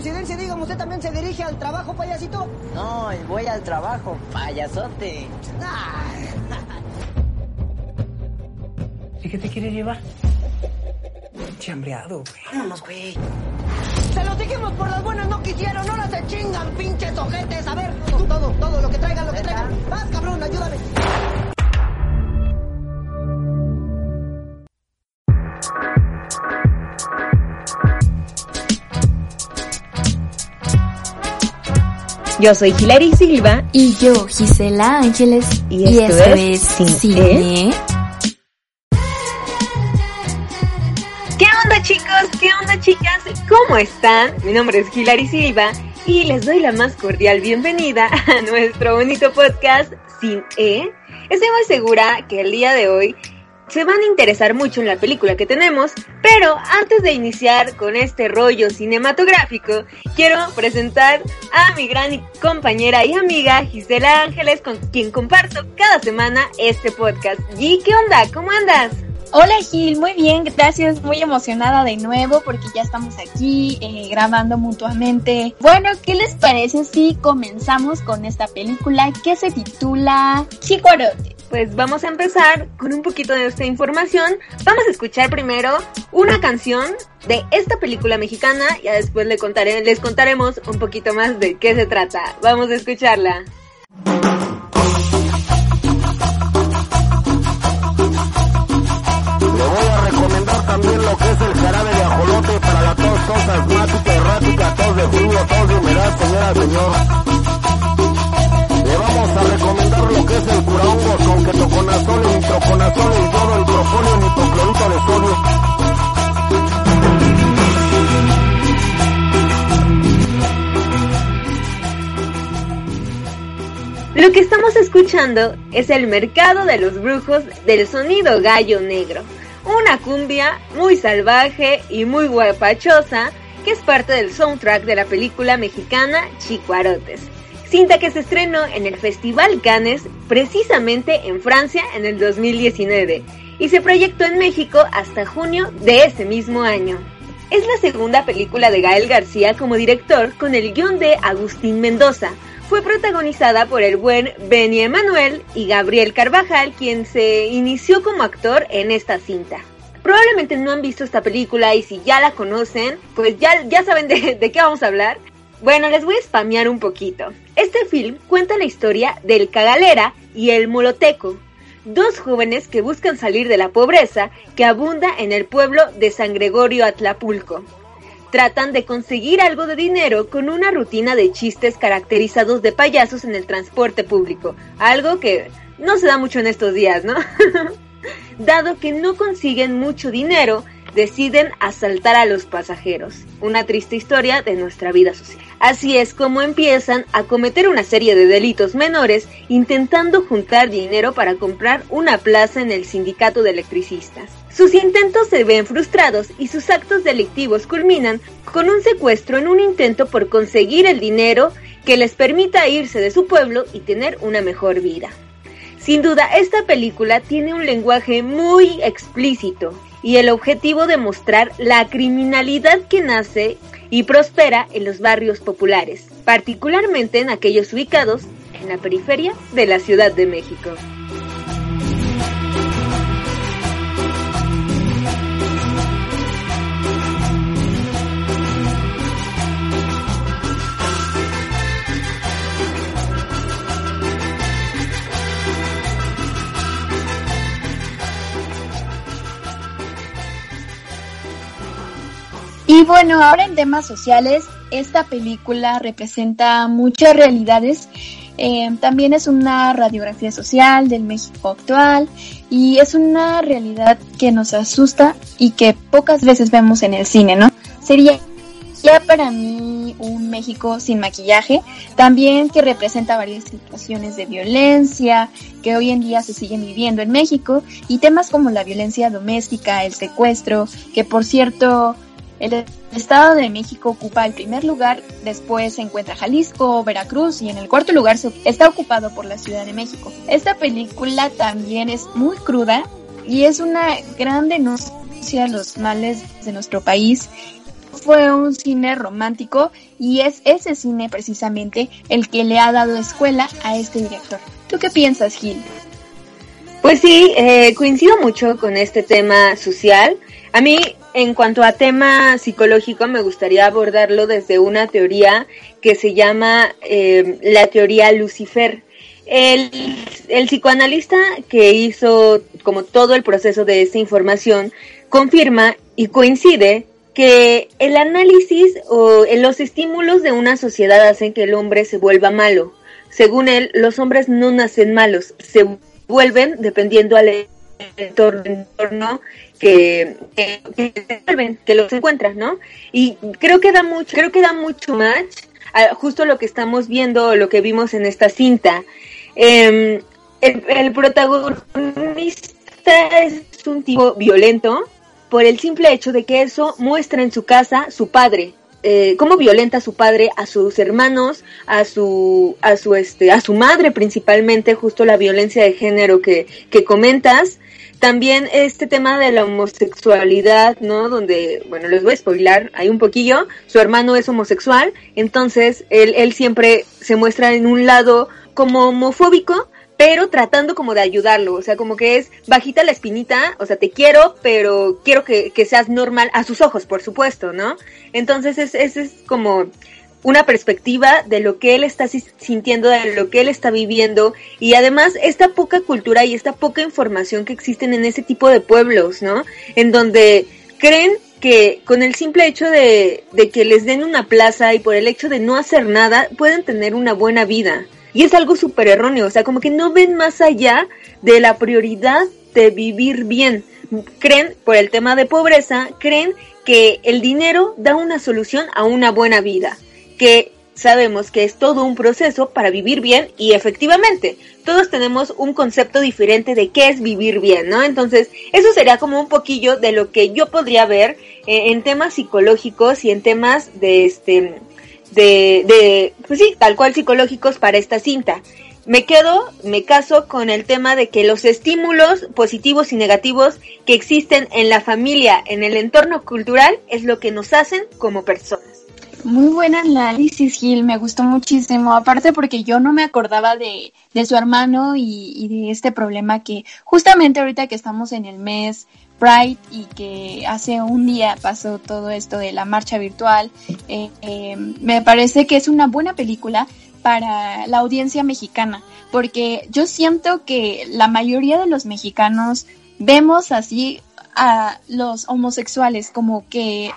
coincidencia, dígame, ¿usted también se dirige al trabajo, payasito? No, voy al trabajo, payasote. ¿Y qué te quiere llevar? Chambreado, güey. Vámonos, güey. Se los dijimos por las buenas, no quisieron, ahora se chingan, pinches ojetes. A ver, tú, todo, todo, lo que traigan, lo que traigan. Vas, cabrón, ayúdame. Yo soy Hilary Silva Y yo, Gisela Ángeles. y esto, es, Sin Cine. E. ¿Qué onda chicos? ¿Qué onda chicas? ¿Cómo están? Mi nombre es Hilary Silva y les doy la más cordial bienvenida a nuestro bonito podcast Sin E. Estoy muy segura que el día de hoy se van a interesar mucho en la película que tenemos, pero antes de iniciar con este rollo cinematográfico, quiero presentar a mi gran compañera y amiga Gisela Ángeles, con quien comparto cada semana este podcast. G, ¿qué onda? ¿Cómo andas? Hola Gil, muy bien, gracias, muy emocionada de nuevo porque ya estamos aquí eh, grabando mutuamente. Bueno, ¿qué les parece si comenzamos con esta película que se titula Chicuarote? Pues vamos a empezar con un poquito de esta información. Vamos a escuchar primero una canción de esta película mexicana ya después le contaré, les contaremos un poquito más de qué se trata. Vamos a escucharla. Le voy a recomendar también lo que es el jarabe de ajolote para la tos, tos asmática, errática, tos de frío, tos de humedad, señora, señor. Es el mercado de los brujos del sonido gallo negro, una cumbia muy salvaje y muy guapachosa que es parte del soundtrack de la película mexicana Chicuarotes, cinta que se estrenó en el Festival Cannes precisamente en Francia en el 2019 y se proyectó en México hasta junio de ese mismo año. Es la segunda película de Gael García como director con el guion de Agustín Mendoza, fue protagonizada por el buen Benny Emanuel y Gabriel Carvajal, quien se inició como actor en esta cinta. Probablemente no han visto esta película y si ya la conocen, pues ya, ya saben de, de qué vamos a hablar. Bueno, les voy a spamear un poquito. Este film cuenta la historia del Cagalera y el Moloteco, dos jóvenes que buscan salir de la pobreza que abunda en el pueblo de San Gregorio Atlapulco tratan de conseguir algo de dinero con una rutina de chistes caracterizados de payasos en el transporte público, algo que no se da mucho en estos días, ¿no? Dado que no consiguen mucho dinero, deciden asaltar a los pasajeros. Una triste historia de nuestra vida social. Así es como empiezan a cometer una serie de delitos menores intentando juntar dinero para comprar una plaza en el sindicato de electricistas. Sus intentos se ven frustrados y sus actos delictivos culminan con un secuestro en un intento por conseguir el dinero que les permita irse de su pueblo y tener una mejor vida. Sin duda, esta película tiene un lenguaje muy explícito y el objetivo de mostrar la criminalidad que nace y prospera en los barrios populares, particularmente en aquellos ubicados en la periferia de la Ciudad de México. Y bueno, ahora en temas sociales, esta película representa muchas realidades Eh, también es una radiografía social del México actual y es una realidad que nos asusta y que pocas veces vemos en el cine, ¿no? Sería ya para mí un México sin maquillaje, también que representa varias situaciones de violencia que hoy en día se siguen viviendo en México y temas como la violencia doméstica, el secuestro, que por cierto el Estado de México ocupa el primer lugar, después se encuentra Jalisco, Veracruz y en el cuarto lugar está ocupado por la Ciudad de México. Esta película también es muy cruda y es una gran denuncia a los males de nuestro país fue un cine romántico y es ese cine precisamente el que le ha dado escuela a este director. ¿Tú qué piensas, Gil? Pues sí, eh, coincido mucho con este tema social. A mí, en cuanto a tema psicológico, me gustaría abordarlo desde una teoría que se llama eh, la teoría Lucifer. El, el psicoanalista que hizo como todo el proceso de esta información confirma y coincide que el análisis o los estímulos de una sociedad hacen que el hombre se vuelva malo. Según él, los hombres no nacen malos, vuelven dependiendo al entorno que, que, que, los encuentran, ¿no? Y creo que da mucho, creo que da mucho match a justo lo que estamos viendo, lo que vimos en esta cinta. El, el protagonista es un tipo violento, por el simple hecho de que eso muestra en su casa su padre, eh, cómo violenta a su padre, a sus hermanos, a su, a su, este, a su madre principalmente, justo la violencia de género que, que comentas. También este tema de la homosexualidad, ¿no? Donde, bueno, les voy a spoilar hay un poquillo, su hermano es homosexual, entonces él, él siempre se muestra en un lado como homofóbico, pero tratando como de ayudarlo, o sea, como que es bajita la espinita, o sea, te quiero, pero quiero que, seas normal a sus ojos, por supuesto, ¿no? Entonces es, es, es como una perspectiva de lo que él está sintiendo, de lo que él está viviendo y además esta poca cultura y esta poca información que existen en ese tipo de pueblos, ¿no? En donde creen que con el simple hecho de, de que les den una plaza y por el hecho de no hacer nada pueden tener una buena vida. Y es algo súper erróneo, o sea, como que no ven más allá de la prioridad de vivir bien. Creen, por el tema de pobreza, creen que el dinero da una solución a una buena vida, que sabemos que es todo un proceso para vivir bien y efectivamente todos tenemos un concepto diferente de qué es vivir bien, ¿no? Entonces eso sería como un poquillo de lo que yo podría ver eh, en temas psicológicos y en temas de este de, pues sí, tal cual psicológicos para esta cinta. Me quedo, me caso con el tema de que los estímulos positivos y negativos que existen en la familia, en el entorno cultural, es lo que nos hacen como personas. Muy buen análisis, Gil, me gustó muchísimo. Aparte porque yo no me acordaba de, de su hermano y, y, de este problema que justamente ahorita que estamos en el mes Pride y que hace un día pasó todo esto de la marcha virtual. Eh, eh, me parece que es una buena película para la audiencia mexicana, porque yo siento que la mayoría de los mexicanos vemos así a los homosexuales como que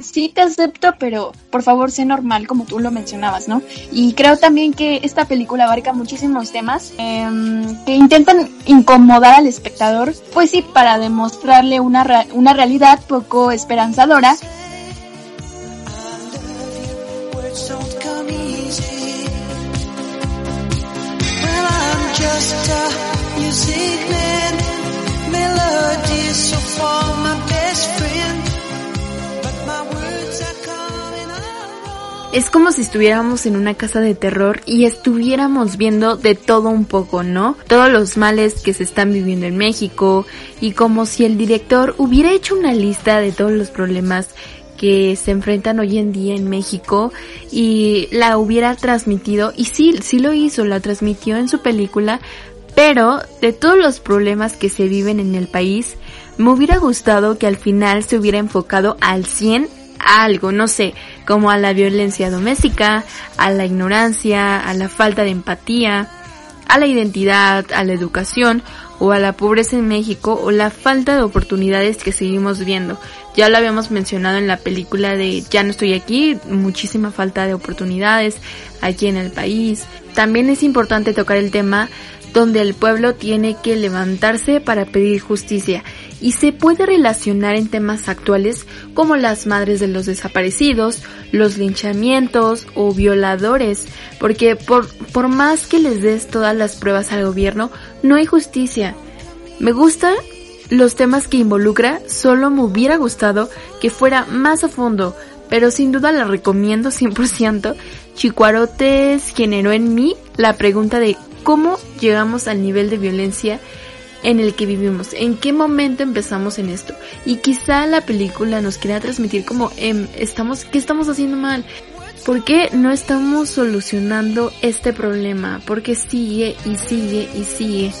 sí te acepto, pero por favor sé normal como tú lo mencionabas, ¿no? Y creo también que esta película abarca muchísimos temas em, que intentan incomodar al espectador, pues sí, para demostrarle una, una realidad poco esperanzadora. Es como si estuviéramos en una casa de terror y estuviéramos viendo de todo un poco, ¿no? Todos los males que se están viviendo en México y como si el director hubiera hecho una lista de todos los problemas que se enfrentan hoy en día en México y la hubiera transmitido y sí, sí lo hizo, la transmitió en su película, pero de todos los problemas que se viven en el país, me hubiera gustado que al final se hubiera enfocado al 100 algo, no sé, como a la violencia doméstica, a la ignorancia, a la falta de empatía, a la identidad, a la educación o a la pobreza en México o la falta de oportunidades que seguimos viendo. Ya lo habíamos mencionado en la película de Ya no estoy aquí, muchísima falta de oportunidades aquí en el país. También es importante tocar el tema donde el pueblo tiene que levantarse para pedir justicia y se puede relacionar en temas actuales como las madres de los desaparecidos, los linchamientos o violadores, porque por, por más que les des todas las pruebas al gobierno, no hay justicia. Me gusta los temas que involucra, solo me hubiera gustado que fuera más a fondo, pero sin duda la recomiendo 100%. Chicuarotes generó en mí la pregunta de cómo llegamos al nivel de violencia en el que vivimos, en qué momento empezamos en esto. Y quizá la película nos quiera transmitir como em, estamos, ¿qué estamos haciendo mal? ¿Por qué no estamos solucionando este problema? Porque sigue y sigue y sigue.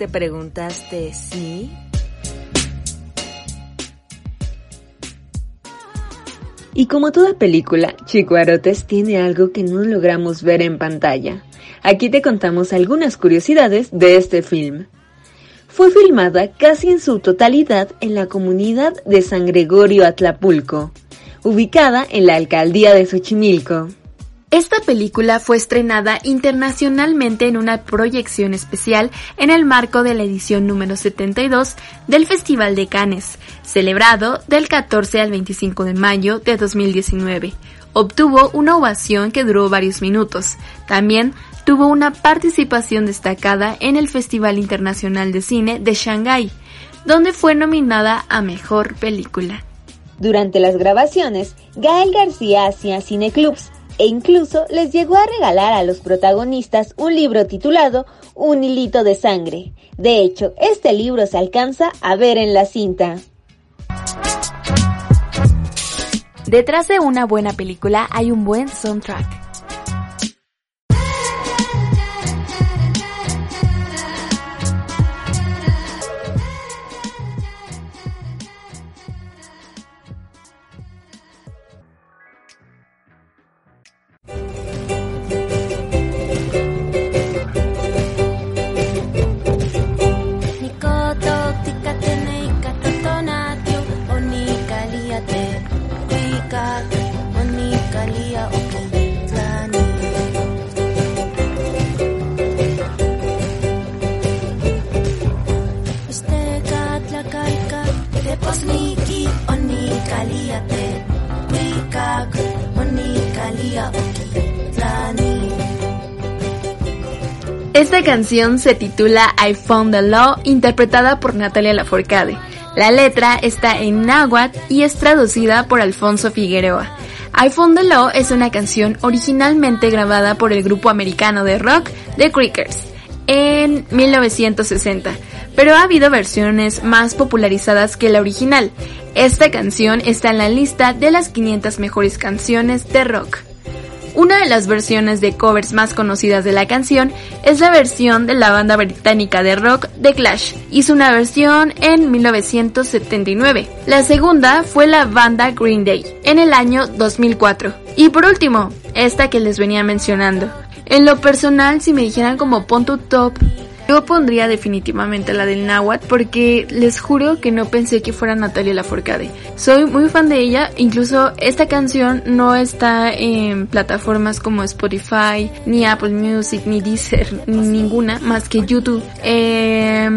Te preguntaste sí? Y como toda película, Chicuarotes tiene algo que no logramos ver en pantalla. Aquí te contamos algunas curiosidades de este film. Fue filmada casi en su totalidad en la comunidad de San Gregorio Atlapulco, ubicada en la alcaldía de Xochimilco. Esta película fue estrenada internacionalmente en una proyección especial en el marco de la edición número 72 del Festival de Cannes, celebrado del 14 al 25 de mayo de 2019. Obtuvo una ovación que duró varios minutos. También tuvo una participación destacada en el Festival Internacional de Cine de Shanghái, donde fue nominada a Mejor Película. Durante las grabaciones, Gael García hacía cineclubs e incluso les llegó a regalar a los protagonistas un libro titulado Un hilito de sangre. De hecho, este libro se alcanza a ver en la cinta. Detrás de una buena película hay un buen soundtrack. Esta canción se titula I Found the Law, interpretada por Natalia Lafourcade. La letra está en náhuatl y es traducida por Alfonso Figueroa. I Found the Law es una canción originalmente grabada por el grupo americano de rock The Creakers en 1960, pero ha habido versiones más popularizadas que la original. Esta canción está en la lista de las 500 mejores canciones de rock. Una de las versiones de covers más conocidas de la canción es la versión de la banda británica de rock The Clash. Hizo una versión en 1979. La segunda fue la banda Green Day en el año 2004. Y por último, esta que les venía mencionando. En lo personal, si me dijeran como pon tu top Yo pondría definitivamente la del náhuatl porque les juro que no pensé que fuera Natalia Lafourcade. Soy muy fan de ella, incluso esta canción no está en plataformas como Spotify, ni Apple Music, ni Deezer, ni ninguna más que YouTube. Eh,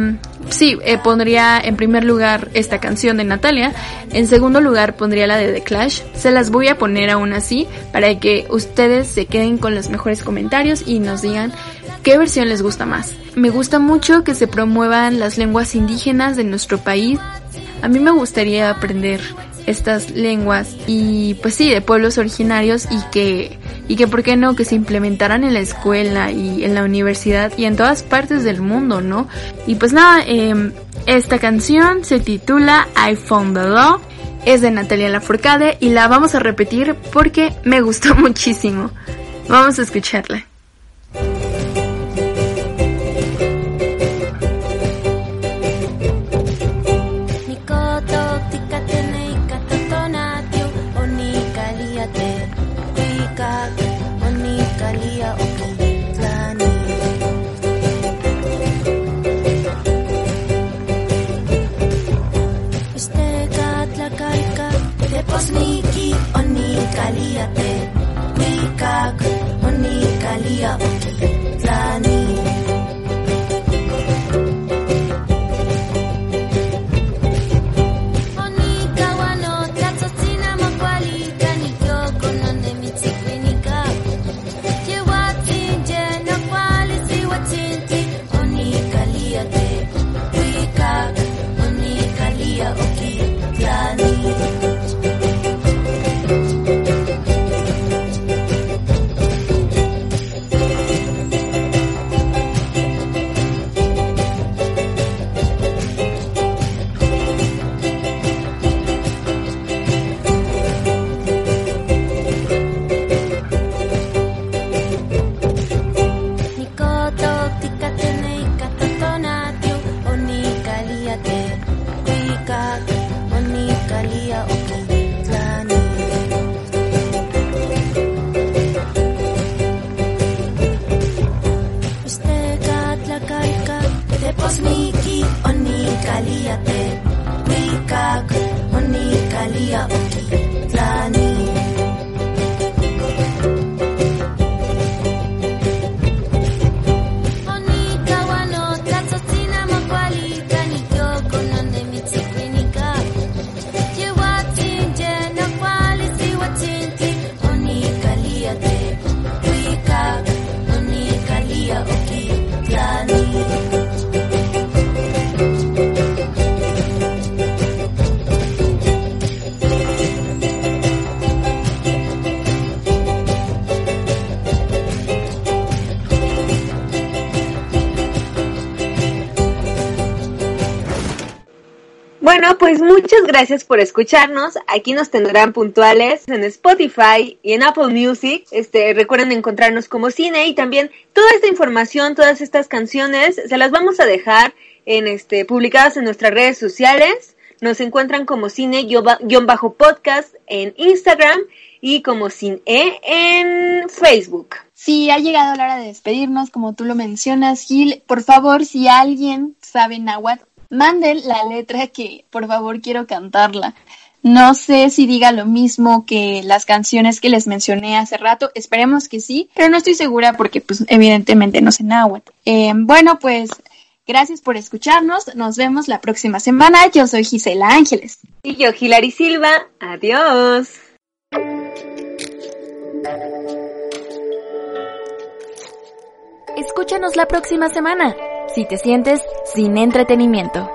sí, eh, pondría en primer lugar esta canción de Natalia. En segundo lugar pondría la de The Clash. Se las voy a poner aún así para que ustedes se queden con los mejores comentarios y nos digan qué versión les gusta más. Me gusta mucho que se promuevan las lenguas indígenas de nuestro país. A mí me gustaría aprender estas lenguas y pues sí, de pueblos originarios y que, y que por qué no, que se implementaran en la escuela y en la universidad y en todas partes del mundo, ¿no? Y pues nada, em, esta canción se titula I Found the Law, es de Natalia Lafourcade y la vamos a repetir porque me gustó muchísimo. Vamos a escucharla. Muchas gracias por escucharnos. Aquí nos tendrán puntuales en Spotify y en Apple Music. Este, recuerden encontrarnos como cine y también toda esta información, todas estas canciones, se las vamos a dejar este, publicadas en nuestras redes sociales. Nos encuentran como cine-podcast en Instagram y como cine en Facebook. Sí, ha llegado la hora de despedirnos, como tú lo mencionas, Gil. Por favor, si alguien sabe náhuatl, manden la letra que por favor quiero cantarla. No sé si diga lo mismo que las canciones que les mencioné hace rato, esperemos que sí, pero no estoy segura porque pues evidentemente no sé náhuatl. Eh, bueno, pues gracias por escucharnos, nos vemos la próxima semana, yo soy Gisela Ángeles. Y yo Hilary Silva, adiós. Escúchanos la próxima semana si te sientes sin entretenimiento.